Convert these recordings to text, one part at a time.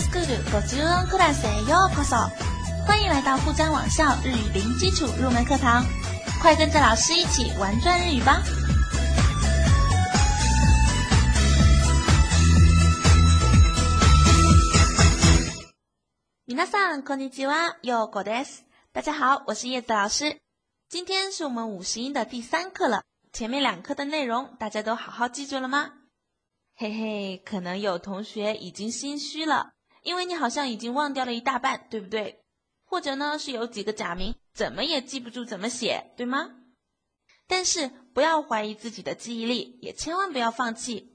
スクール50音クラスへようこそ！欢迎来到富江网校日语零基础入门课堂，快跟着老师一起玩转日语吧！皆さんこんにちは、ようこです。大家好，我是叶子老师。今天是我们五十音的第三课了，前面两课的内容大家都好好记住了吗？嘿嘿，可能有同学已经心虚了， 因为你好像已经忘掉了一大半，对不对？或者呢，是有几个假名怎么也记不住怎么写，对吗？但是不要怀疑自己的记忆力，也千万不要放弃。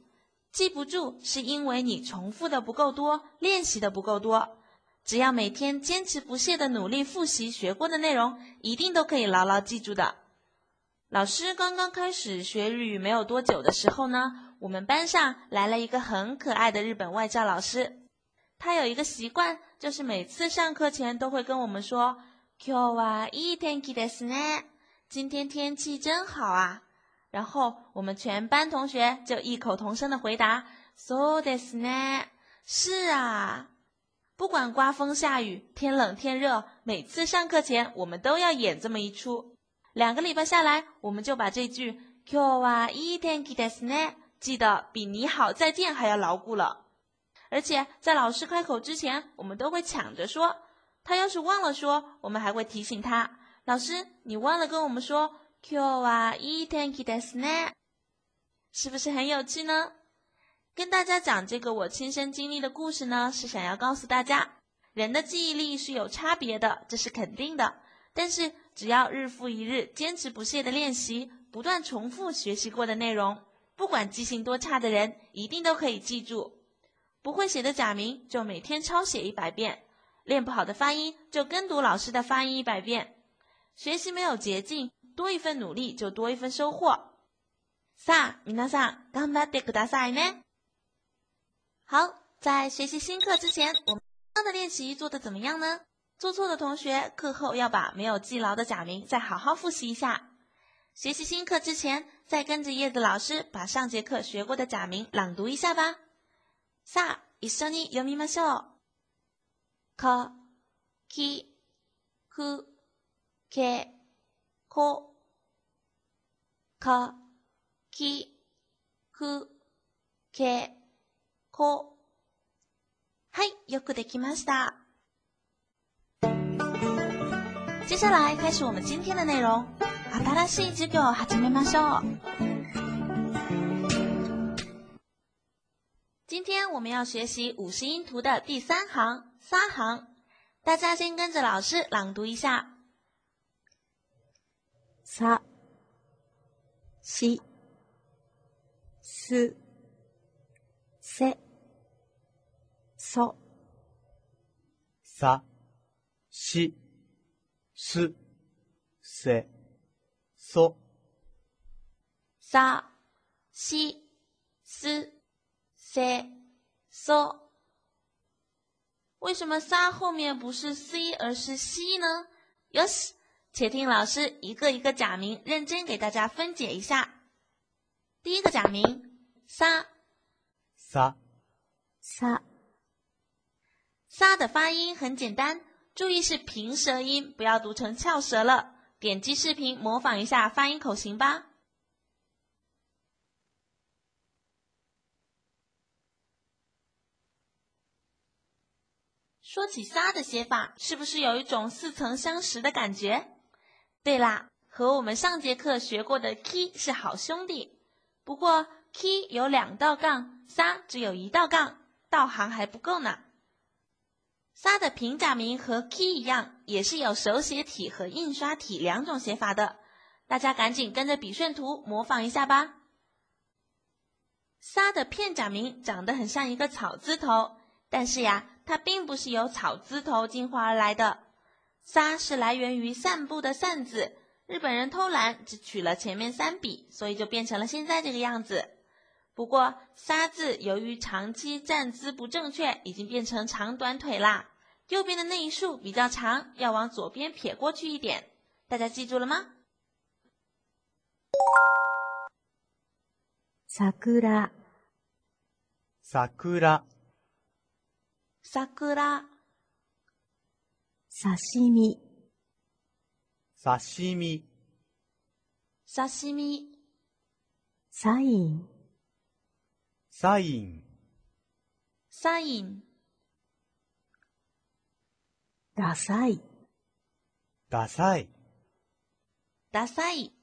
记不住是因为你重复的不够多，练习的不够多。只要每天坚持不懈的努力复习学过的内容，一定都可以牢牢记住的。老师刚刚开始学日语没有多久的时候呢。我们班上来了一个很可爱的日本外教老师，他有一个习惯，就是每次上课前都会跟我们说“今日はいい天気ですね”，今天天气真好啊。然后我们全班同学就异口同声的回答“そうですね”，是啊。不管刮风下雨、天冷天热，每次上课前我们都要演这么一出。两个礼拜下来，我们就把这句“今日はいい天気ですね”。记得比你好再见还要牢固了， 而且在老师开口之前，我们都会抢着说。他要是忘了说，我们还会提醒他：“老师，你忘了跟我们说 ‘q 啊 e thank you des ne’，是不是很有趣呢？”跟大家讲这个我亲身经历的故事呢，是想要告诉大家，人的记忆力是有差别的，这是肯定的。但是只要日复一日，坚持不懈的练习，不断重复学习过的内容。不管记性多差的人，一定都可以记住。不会写的假名，就每天抄写一百遍；练不好的发音，就跟读老师的发音一百遍。学习没有捷径，多一份努力就多一份收获。さあ、皆さん、頑張ってくださいね。好，在学习新课之前，我们刚的练习做的怎么样呢？做错的同学，课后要把没有记牢的假名再好好复习一下。学习新课之前，再跟着叶子老师把上节课学过的假名朗读一下吧。 さあ、一緒に読みましょう。か、き、く、け、こ。か、き、く、け、こ。はい、よくできました。接下来开始我们今天的内容。新しい授業を始めましょう。天我们要学习五十音图的第三行、三行，大家先跟着老师朗读一下。さ、し、す、せ、そ。さ、し、す、せ。嗦，沙西斯塞 嗦。为什么沙后面不是 c 而是西呢？Yes，且听老师一个一个假名认真给大家分解一下。第一个假名沙沙沙沙的发音很简单，注意是平舌音，不要读成翘舌了。点击视频模仿一下发音口型吧。说起“撒”的写法，是不是有一种似曾相识的感觉？对啦，和我们上节课学过的 “k” 是好兄弟。不过 “k” 有两道杠，“撒”只有一道杠，道行还不够呢。沙的平假名和 key 一样，也是有手写体和印刷体两种写法的。大家赶紧跟着笔顺图模仿一下吧。沙的片假名长得很像一个草字头，但是呀，它并不是由草字头进化而来的。沙是来源于散步的散字，日本人偷懒只取了前面三笔，所以就变成了现在这个样子。不过“沙”字由于长期站姿不正确，已经变成长短腿啦。右边的那一竖比较长，要往左边撇过去一点。大家记住了吗？桜，桜，桜、刺身、刺身、刺身、サイン、サイン、サイン、ダサい、ダサい、ダサい。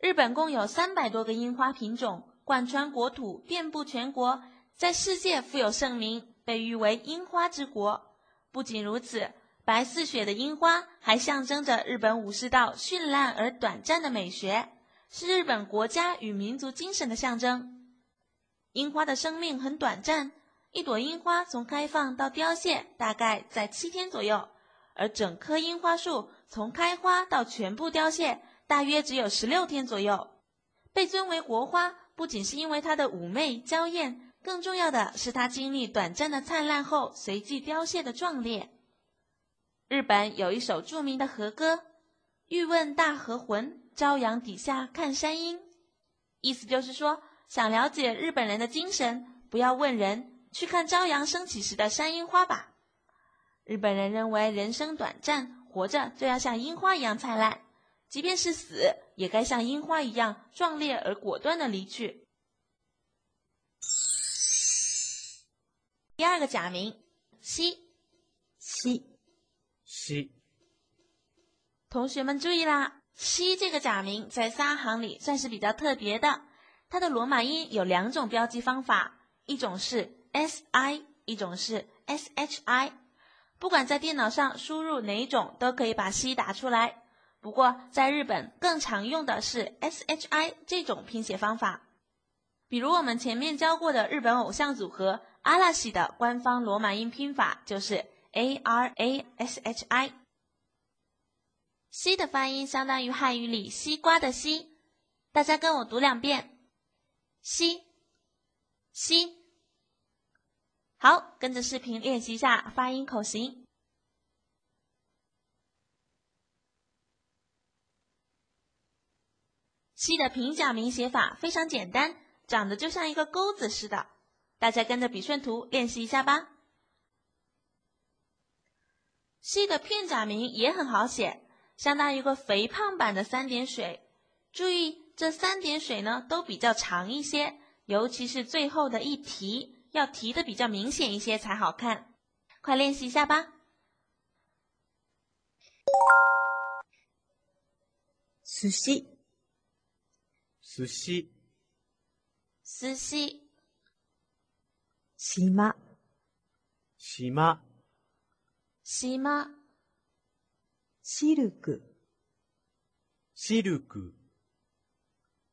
日本共有三百多个樱花品种，贯穿国土，遍布全国， 在世界富有盛名，被誉为樱花之国。不仅如此，白似雪的樱花还象征着日本武士道绚烂而短暂的美学，是日本国家与民族精神的象征。樱花的生命很短暂，一朵樱花从开放到凋谢大概在七天左右，而整棵樱花树从开花到全部凋谢。大约只有十六天左右，被尊为国花，不仅是因为它的妩媚娇艳，更重要的是它经历短暂的灿烂后随即凋谢的壮烈。日本有一首著名的和歌：“欲问大和魂，朝阳底下看山樱。”意思就是说，想了解日本人的精神，不要问人，去看朝阳升起时的山樱花吧。日本人认为人生短暂，活着就要像樱花一样灿烂。即便是死，也该像樱花一样壮烈而果断的离去。第二个假名西西、西、同学们注意啦，西这个假名在三行里算是比较特别的。它的罗马音有两种标记方法，一种是 s i，一种是 s h i。不管在电脑上输入哪一种，都可以把西打出来。不过，在日本更常用的是 S H I 这种拼写方法，比如我们前面教过的日本偶像组合阿拉西的官方罗马音拼法就是 A R A S H I。西的发音相当于汉语里西瓜的西，大家跟我读两遍，西，西。好，跟着视频练习一下发音口型。西的平假名写法非常简单，长得就像一个钩子似的。大家跟着笔顺图练习一下吧。西的片假名也很好写，相当于一个肥胖版的三点水。注意这三点水呢都比较长一些，尤其是最后的一提，要提的比较明显一些才好看。快练习一下吧。寿司。寿司、寿司、島、島、島、シルク、シルク、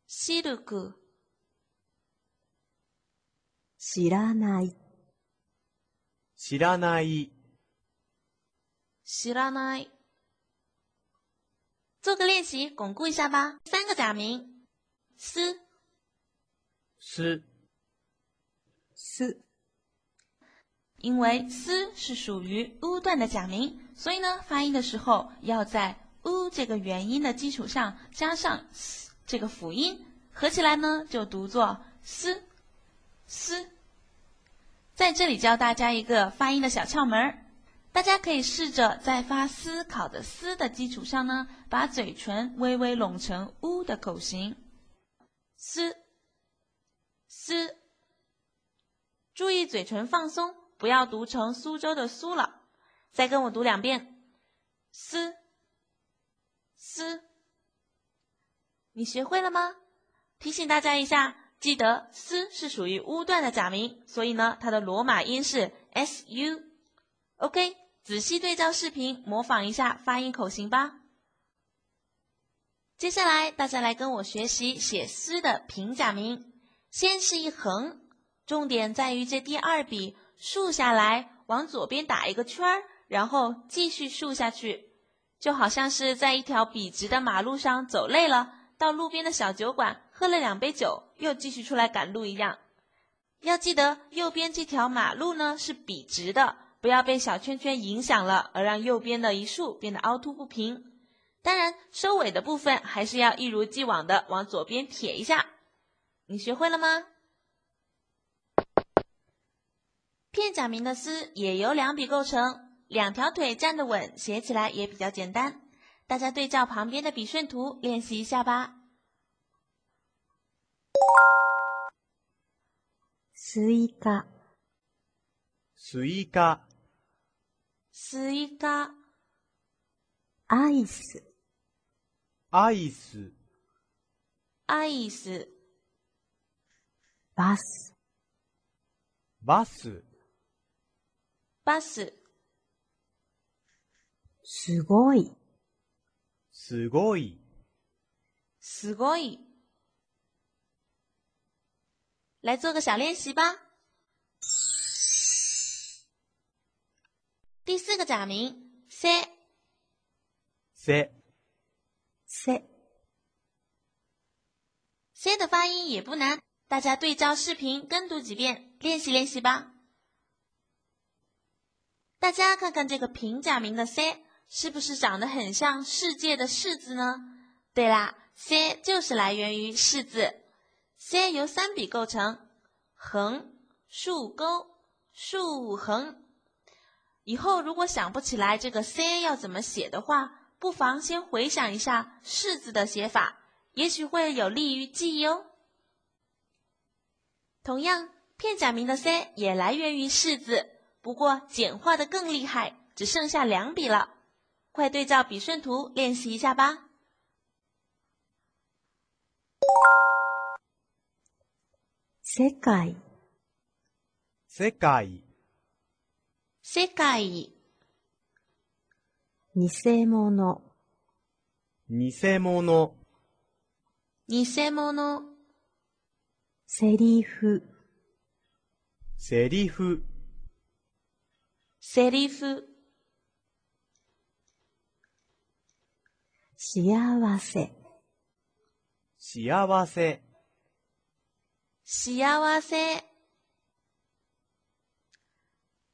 シルク、知らない、知らない、知らない。做个练习，巩固一下吧。三个假名。丝，丝，丝，因为思是属于 u 段的假名，所以呢，发音的时候要在 u 这个元音的基础上加上 s 这个辅音，合起来呢就读作思”。思。在这里教大家一个发音的小窍门儿，大家可以试着在发思考的思的基础上呢，把嘴唇微微拢成 u 的口型。思”。思，注意嘴唇放松，不要读成苏州的苏了。再跟我读两遍，思思。你学会了吗？提醒大家一下，记得思是属于乌段的假名，所以呢，它的罗马音是 s u。OK，仔细对照视频，模仿一下发音口型吧。接下来，大家来跟我学习写“丝”的平假名。先是一横，重点在于这第二笔竖下来，往左边打一个圈儿，然后继续竖下去，就好像是在一条笔直的马路上走累了，到路边的小酒馆喝了两杯酒，又继续出来赶路一样。要记得，右边这条马路呢是笔直的，不要被小圈圈影响了，而让右边的一竖变得凹凸不平。当然，收尾的部分还是要一如既往的往左边撇一下。你学会了吗？片假名的“丝”也由两笔构成，两条腿站得稳，写起来也比较简单。大家对照旁边的笔顺图练习一下吧。スイカ、スイカ、スイカ、アイス、アイス、アイス、バス、バス、 バス、すごい、すごい、すごい。来做个小练习吧。第四个假名“せ”，せ、せ、せ的发音也不难，大家对照视频跟读几遍，练习练习吧。 大家看看这个平假名的“せ”，是不是长得很像世界的“世”字呢？对啦，“せ”就是来源于“世”字。“せ”由三笔构成，横、竖、钩、竖、横。以后如果想不起来这个 “c” 要怎么写的话，不妨先回想一下“式”字的写法，也许会有利于记忆哦。同样，片假名的 “c” 也来源于“式”字， 不过简化的更厉害，只剩下两笔了。快对照笔顺图练习一下吧。世界、世界、世界、偽物、偽物、偽物、セリフ、セリフ、セリフ、幸せ、幸せ、幸せ。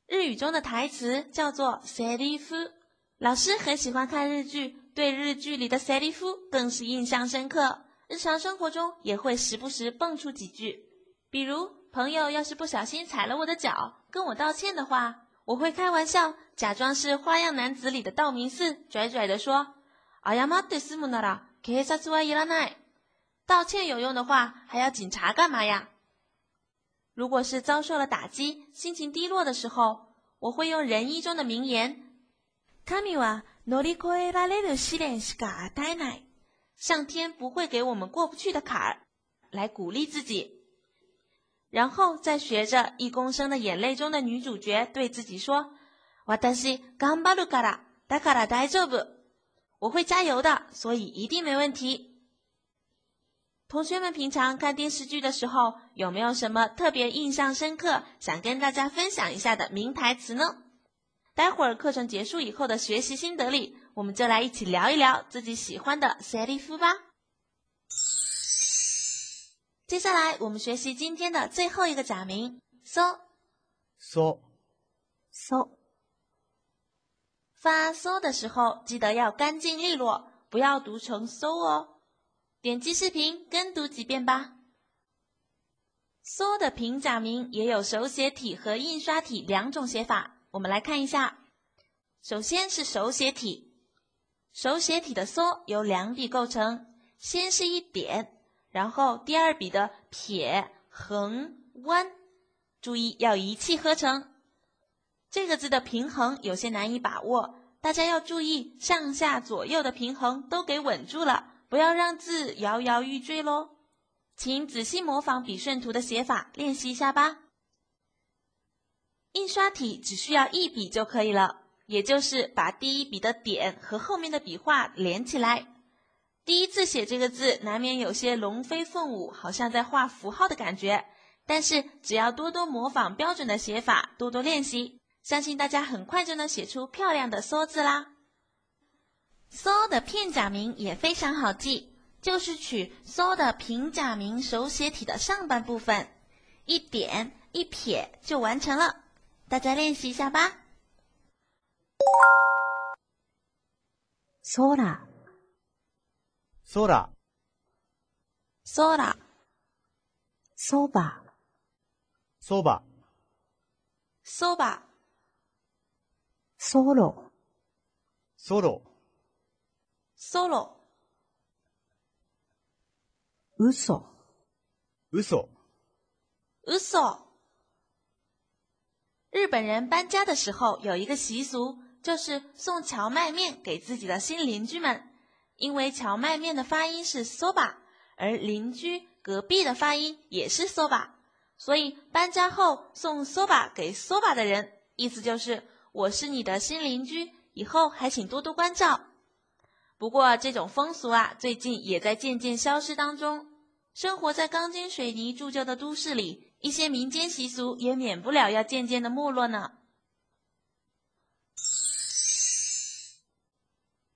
日语中的台词叫做 “seirifu”，老师很喜欢看日剧，对日剧里的 “seirifu” 更是印象深刻。日常生活中也会时不时蹦出几句，比如朋友要是不小心踩了我的脚，跟我道歉的话， 我会开玩笑，假装是《花样男子》里的道明寺，拽拽的说：“阿亚马德斯姆那拉，警察はいらない。”道歉有用的话，还要警察干嘛呀？如果是遭受了打击，心情低落的时候，我会用仁医中的名言：“神は乗り越えられる試練しか与えない。”上天不会给我们过不去的坎儿，来鼓励自己。 然后再学着一公升的眼泪中的女主角对自己说：“私頑張るから、だから大丈夫。”我会加油的，所以一定没问题。同学们平常看电视剧的时候，有没有什么特别印象深刻、想跟大家分享一下的名台词呢？待会儿课程结束以后的学习心得里，我们就来一起聊一聊自己喜欢的塞利夫吧。 接下来我们学习今天的最后一个假名，so so so、发 “so” 的时候，记得要干净利落，不要读成 “so” 哦。点击视频跟读几遍吧。“so” 的平假名也有手写体和印刷体两种写法，我们来看一下。首先是手写体，手写体的 “so” 由两笔构成，先是一点，然后第二笔的撇、横、弯，注意要一气呵成。这个字的平衡有些难以把握，大家要注意上下左右的平衡都给稳住了。不要让字摇摇欲坠喽，请仔细模仿笔顺图的写法，练习一下吧。印刷体只需要一笔就可以了，也就是把第一笔的点和后面的笔画连起来。第一次写这个字，难免有些龙飞凤舞，好像在画符号的感觉。但是只要多多模仿标准的写法，多多练习，相信大家很快就能写出漂亮的“梭”字啦。so 的片假名也非常好记，就是取 so 的平假名手写体的上半部分，一点一撇就完成了。大家练习一下吧。空、空、空、そば、そば、 so 吧，ソロ、ソロ、 solo。嘘、嘘、嘘。日本人搬家的时候有一个习俗，就是送荞麦面给自己的新邻居们。 因为荞麦面的发音是 soba，而邻居隔壁的发音也是 soba，所以搬家后送 soba 给 soba 的人，意思就是我是你的新邻居，以后还请多多关照。不过这种风俗啊，最近也在渐渐消失当中。生活在钢筋水泥铸就的都市里，一些民间习俗也免不了要渐渐的没落呢。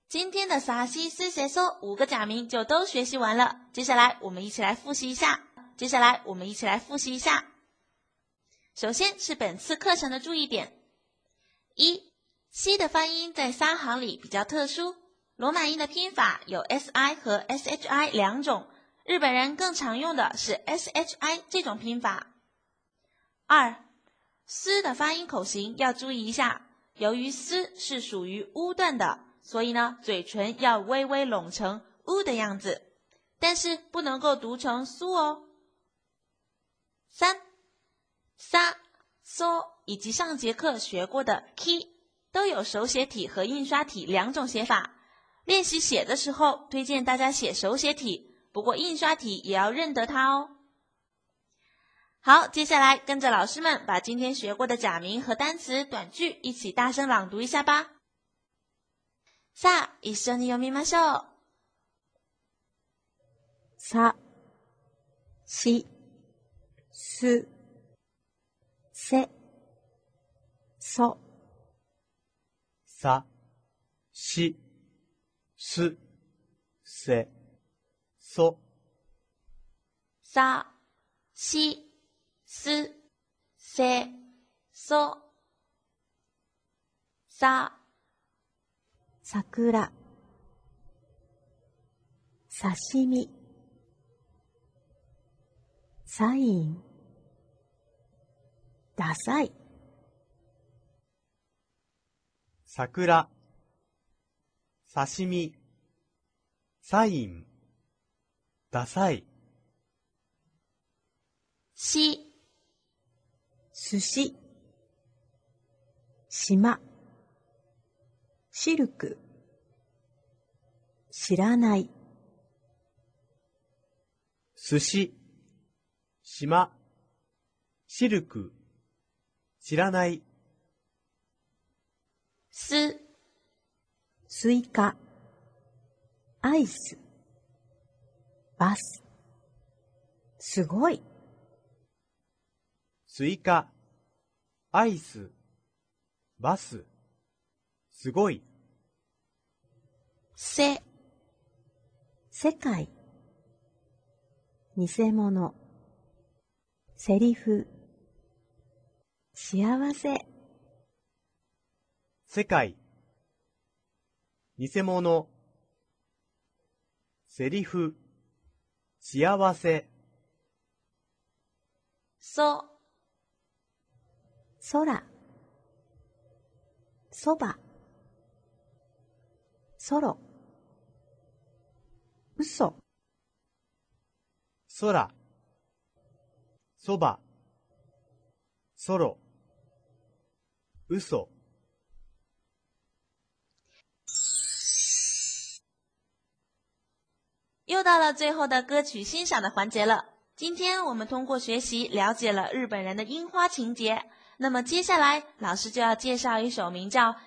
今天的萨西斯写说五个假名就都学习完了，接下来我们一起来复习一下。接下来我们一起来复习一下。首先是本次课程的注意点：一，西的发音在三行里比较特殊，罗马音的拼法有 si 和 shi 两种。日本人更常用的是 shi 这种拼法。二，斯的发音口型要注意一下，由于斯是属于乌段的，所以呢，嘴唇要微微拢成乌的样子，但是不能够读成苏哦。三，sa、so 以及上节课学过的 ki 都有手写体和印刷体两种写法。练习写的时候，推荐大家写手写体。不过印刷体也要认得它哦。好，接下来跟着老师们把今天学过的假名和单词短句一起大声朗读一下吧。さあ、一緒に読みましょう。さ、し、す、せ、そ、さ、し、す、せ、そ、さ、し、す、せ、そ。さ、桜、刺身、サイン、ダサい、桜、刺身、サイン、ダサい、し、寿司、島、シルク、知らない、寿司、島、シルク、知らない、す、スイカ、アイス、バス、すごい、スイカ、アイス、バス、すごい、せ、世界、偽物、セリフ、幸せ、世界、偽物、セリフ、幸せ、そ、空、そば、ソロ、嘘、空、そば、ソロ、嘘。又到了最后的歌曲欣赏的环节了。今天我们通过学习了解了日本人的樱花情节，那么接下来老师就要介绍一首名叫《三》。